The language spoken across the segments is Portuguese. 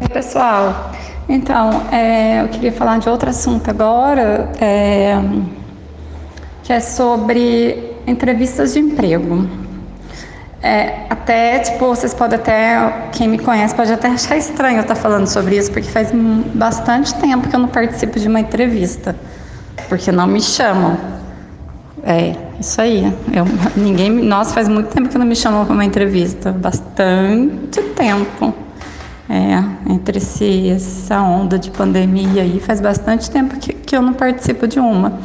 Oi, pessoal. Então, é, eu queria falar de outro assunto agora, é, que é sobre entrevistas de emprego. É, até, tipo, vocês podem até, quem me conhece pode até achar estranho eu estar falando sobre isso, porque faz bastante tempo que eu não participo de uma entrevista, porque não me chamam. É, isso aí. Eu, ninguém, nossa, faz muito tempo que não me chamam para uma entrevista, bastante tempo. É, entre si, essa onda de pandemia aí, faz bastante tempo que, que eu não participo de uma.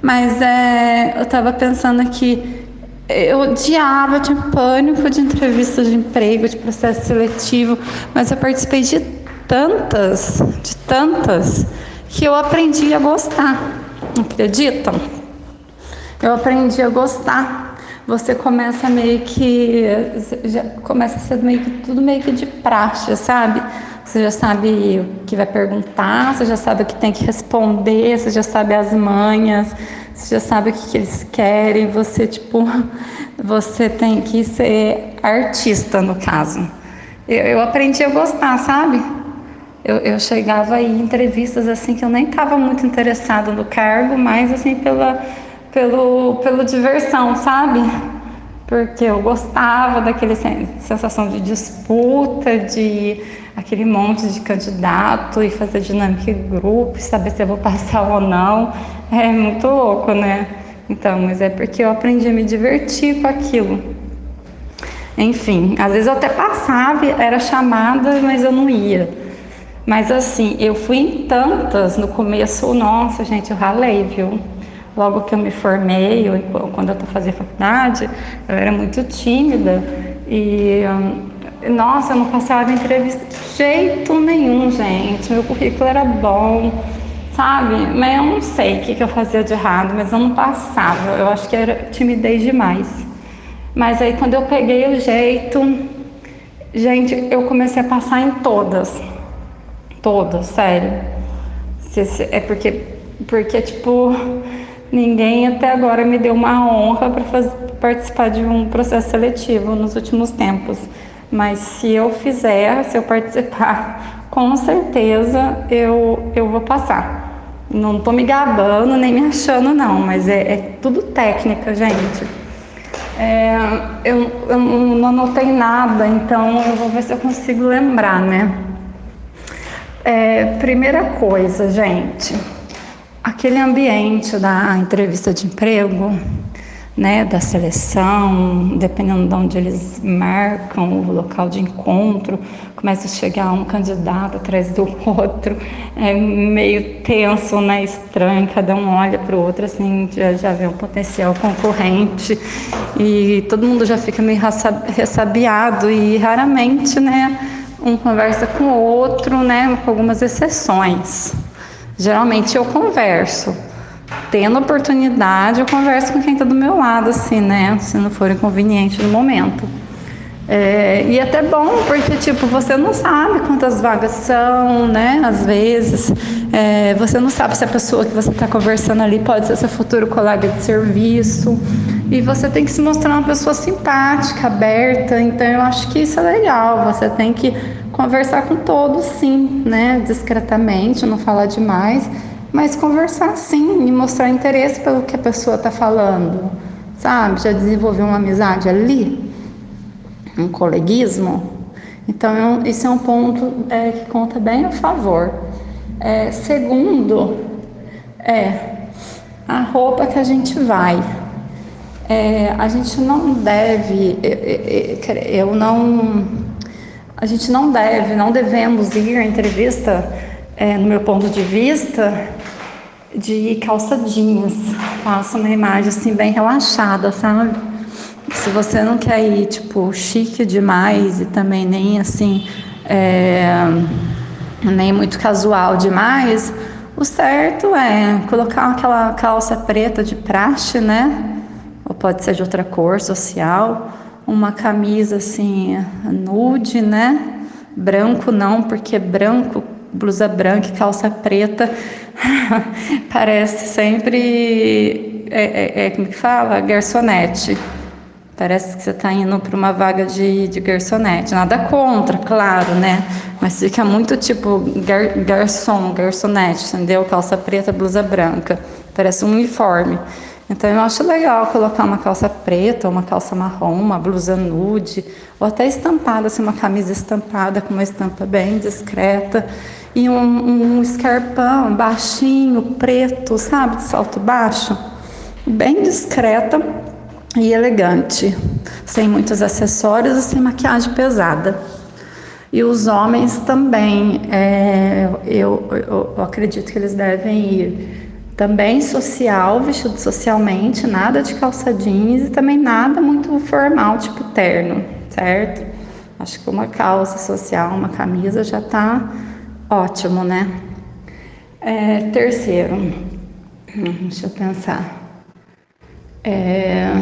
Mas é, eu estava pensando aqui, eu odiava, eu tinha pânico de entrevistas de emprego, de processo seletivo, mas eu participei de tantas, de tantas, que eu aprendi a gostar. Acreditam? Eu aprendi a gostar você começa meio que já começa a ser meio que tudo meio que de praxe, sabe? Você já sabe o que vai perguntar, você já sabe o que tem que responder, você já sabe as manhas, você já sabe o que, que eles querem, você tipo, você tem que ser artista no caso. Eu, eu aprendi a gostar, sabe? Eu, eu chegava aí em entrevistas assim que eu nem estava muito interessada no cargo, mas assim pela pelo, pelo diversão, sabe? Porque eu gostava daquele sensação de disputa, de aquele monte de candidato e fazer dinâmica em grupo, saber se eu vou passar ou não. É muito louco, né? Então, mas é porque eu aprendi a me divertir com aquilo. Enfim, às vezes eu até passava, era chamada, mas eu não ia. Mas assim, eu fui em tantas no começo, nossa, gente, eu ralei, viu? Logo que eu me formei, ou quando eu fazendo faculdade, eu era muito tímida e, hum, nossa, eu não passava entrevista de jeito nenhum, gente. Meu currículo era bom, sabe? Mas eu não sei o que, que eu fazia de errado, mas eu não passava. Eu acho que era timidez demais. Mas aí quando eu peguei o jeito, gente, eu comecei a passar em todas. Todas, sério. É porque, porque tipo, Ninguém até agora me deu uma honra para participar de um processo seletivo nos últimos tempos. Mas se eu fizer, se eu participar, com certeza eu, eu vou passar. Não estou me gabando nem me achando, não, mas é, é tudo técnica, gente. É, eu, eu não anotei nada, então eu vou ver se eu consigo lembrar, né? É, primeira coisa, gente aquele ambiente da entrevista de emprego, né, da seleção, dependendo de onde eles marcam o local de encontro, começa a chegar um candidato atrás do outro, é meio tenso, né, estranho, cada um olha para o outro, assim, já, já vê um potencial concorrente e todo mundo já fica meio ressabiado e raramente, né, um conversa com o outro, né, com algumas exceções. Geralmente eu converso. Tendo oportunidade, eu converso com quem está do meu lado, assim, né? Se não for inconveniente no momento. É, e é até bom, porque, tipo, você não sabe quantas vagas são, né? Às vezes, é, você não sabe se a pessoa que você está conversando ali pode ser seu futuro colega de serviço. E você tem que se mostrar uma pessoa simpática, aberta. Então, eu acho que isso é legal. Você tem que Conversar com todos, sim, né? Discretamente, não falar demais, mas conversar sim e mostrar interesse pelo que a pessoa está falando, sabe? Já desenvolver uma amizade ali, um coleguismo. Então, isso é um ponto é, que conta bem a favor. É, segundo, é a roupa que a gente vai. É, a gente não deve, eu não a gente não deve, não devemos ir à entrevista, é, no meu ponto de vista, de calça jeans. Faça uma imagem assim bem relaxada, sabe? Se você não quer ir tipo chique demais e também nem assim é, nem muito casual demais, o certo é colocar aquela calça preta de praxe, né? Ou pode ser de outra cor social uma camisa assim nude, né? Branco não, porque branco, blusa branca e calça preta parece sempre é, é, é, como que fala? Garçonete. Parece que você está indo para uma vaga de, de garçonete. Nada contra, claro, né? Mas fica muito tipo gar, garçom, garçonete, entendeu? Calça preta, blusa branca. Parece um uniforme. Então eu acho legal colocar uma calça preta, uma calça marrom, uma blusa nude, ou até estampada, assim, uma camisa estampada com uma estampa bem discreta e um, um escarpão baixinho, preto, sabe, de salto baixo, bem discreta e elegante, sem muitos acessórios e sem maquiagem pesada. E os homens também, é, eu, eu, eu acredito que eles devem ir também social, vestido socialmente, nada de calça jeans e também nada muito formal, tipo terno, certo? Acho que uma calça social, uma camisa já tá ótimo, né? É, terceiro, hum, deixa eu pensar. É,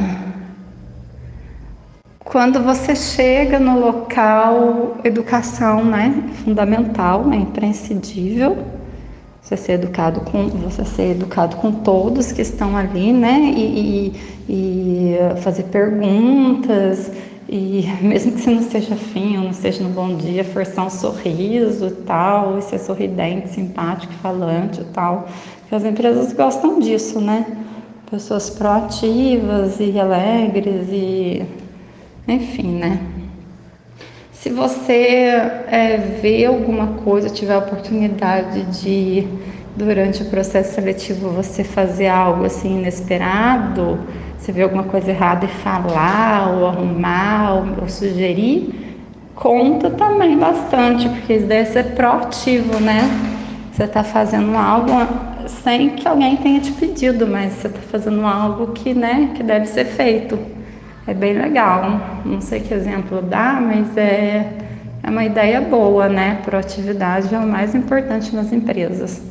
quando você chega no local, educação, né? Fundamental, é imprescindível você ser educado com você ser educado com todos que estão ali, né? E, e, e fazer perguntas e mesmo que você não esteja afim ou não esteja no bom dia, forçar um sorriso e tal, e ser sorridente, simpático, falante e tal. Porque as empresas gostam disso, né? Pessoas proativas e alegres e enfim, né? Se você é, vê alguma coisa, tiver a oportunidade de, durante o processo seletivo, você fazer algo assim inesperado, você vê alguma coisa errada e falar, ou arrumar, ou, ou sugerir, conta também bastante, porque isso deve ser proativo, né? Você está fazendo algo sem que alguém tenha te pedido, mas você está fazendo algo que, né, que deve ser feito é bem legal. Não sei que exemplo dá, mas é, é uma ideia boa, né? Proatividade é o mais importante nas empresas.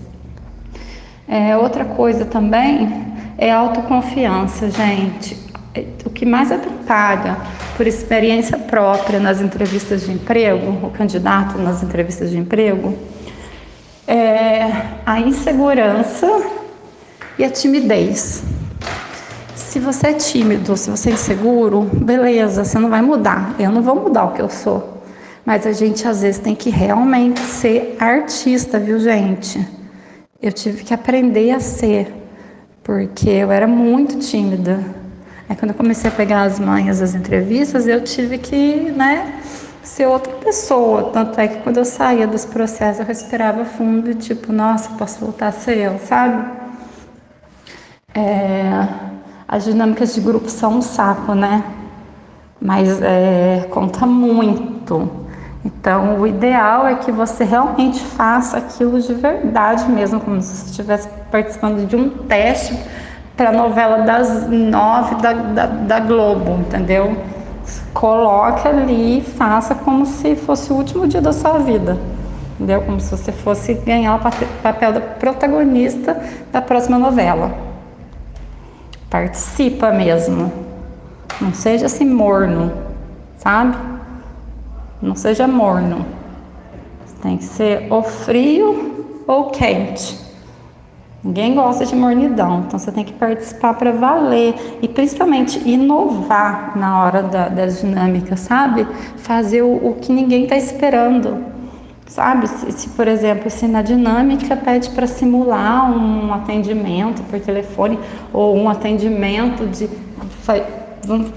É, outra coisa também é autoconfiança, gente. O que mais atrapalha, por experiência própria nas entrevistas de emprego, o candidato nas entrevistas de emprego, é a insegurança e a timidez. Se você é tímido, se você é inseguro, beleza, você não vai mudar. Eu não vou mudar o que eu sou. Mas a gente às vezes tem que realmente ser artista, viu, gente? Eu tive que aprender a ser, porque eu era muito tímida. Aí quando eu comecei a pegar as manhas das entrevistas, eu tive que, né, ser outra pessoa. Tanto é que quando eu saía dos processos, eu respirava fundo tipo, nossa, posso voltar a ser eu, sabe? É... As dinâmicas de grupo são um saco, né? Mas é, conta muito. Então, o ideal é que você realmente faça aquilo de verdade mesmo, como se você estivesse participando de um teste para a novela das nove da, da, da, Globo, entendeu? Coloque ali e faça como se fosse o último dia da sua vida, entendeu? Como se você fosse ganhar o papel da protagonista da próxima novela. Participa mesmo. Não seja assim morno, sabe? Não seja morno. Tem que ser ou frio ou quente. Ninguém gosta de mornidão, então você tem que participar para valer e principalmente inovar na hora da, das dinâmicas, sabe? Fazer o, o que ninguém está esperando. Sabe, se, se, por exemplo, se na dinâmica pede para simular um atendimento por telefone ou um atendimento de.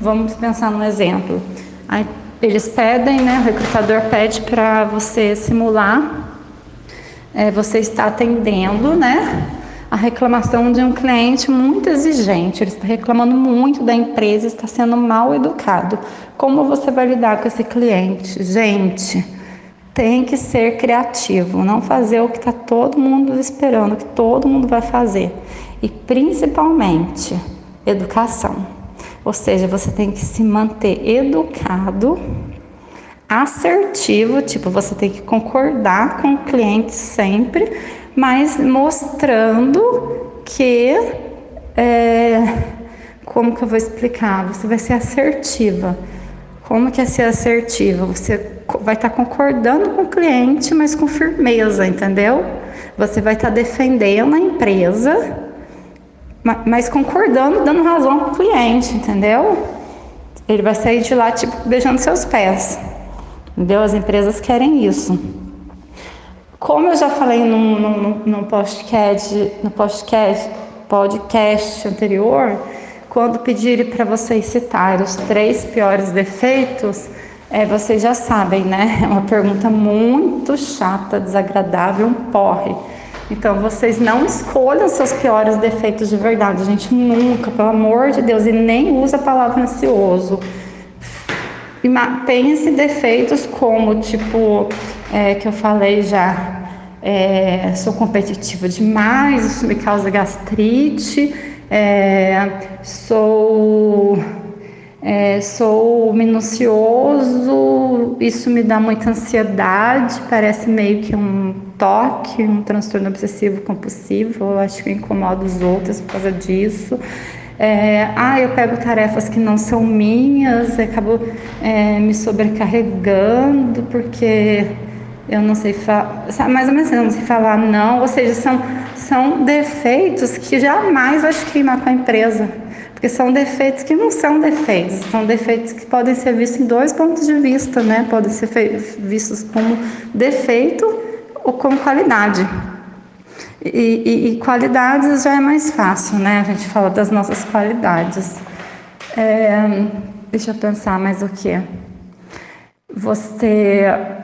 Vamos pensar num exemplo. Aí eles pedem, né? O recrutador pede para você simular. É, você está atendendo, né? A reclamação de um cliente muito exigente, ele está reclamando muito da empresa, está sendo mal educado. Como você vai lidar com esse cliente? Gente, tem que ser criativo, não fazer o que está todo mundo esperando, que todo mundo vai fazer. E principalmente, educação. Ou seja, você tem que se manter educado, assertivo, tipo, você tem que concordar com o cliente sempre, mas mostrando que. É, como que eu vou explicar? Você vai ser assertiva. Como que é ser assertiva? Você vai estar tá concordando com o cliente, mas com firmeza, entendeu? Você vai estar tá defendendo a empresa, mas concordando, dando razão para o cliente, entendeu? Ele vai sair de lá, tipo, beijando seus pés. Entendeu? As empresas querem isso. Como eu já falei no podcast, no podcast, podcast anterior, quando pedirem para vocês citar os três piores defeitos, é, vocês já sabem, né? É uma pergunta muito chata, desagradável, um porre. Então vocês não escolham seus piores defeitos de verdade, gente, nunca, pelo amor de Deus, e nem usa a palavra ansioso. Pense defeitos como, tipo, é, que eu falei já, é, sou competitiva demais, isso me causa gastrite, é, sou, é, sou minucioso, isso me dá muita ansiedade, parece meio que um toque, um transtorno obsessivo compulsivo, eu acho que incomoda os outros por causa disso. É, ah, eu pego tarefas que não são minhas, acabo é, me sobrecarregando porque eu não sei falar, mais ou menos, eu não sei falar não, ou seja, são, são defeitos que jamais vai queimar com a empresa, porque são defeitos que não são defeitos, são defeitos que podem ser vistos em dois pontos de vista, né? Podem ser vistos como defeito ou como qualidade. E, e, e, qualidades já é mais fácil, né? A gente fala das nossas qualidades. É, deixa eu pensar mais o que. Você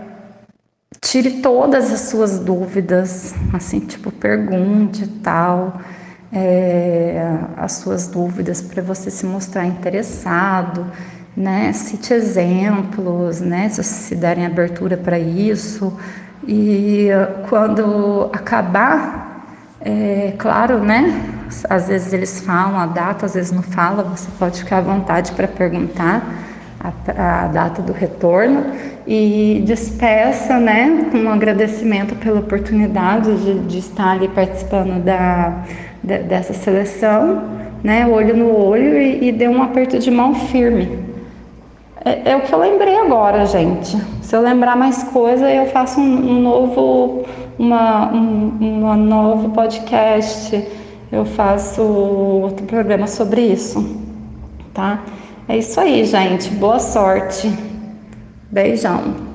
tire todas as suas dúvidas, assim, tipo, pergunte e tal, é, as suas dúvidas para você se mostrar interessado, né? Cite exemplos, né? Se, se derem abertura para isso. E quando acabar é, claro, né? Às vezes eles falam a data, às vezes não fala, você pode ficar à vontade para perguntar a, a, data do retorno e despeça, né, com um agradecimento pela oportunidade de, de estar ali participando da, de, dessa seleção, né, olho no olho e, e um aperto de mão firme. É, é, o que eu lembrei agora, gente. Se eu lembrar mais coisa, eu faço um, um novo uma, um uma novo podcast, eu faço outro programa sobre isso, tá? É isso aí, gente. Boa sorte. Beijão.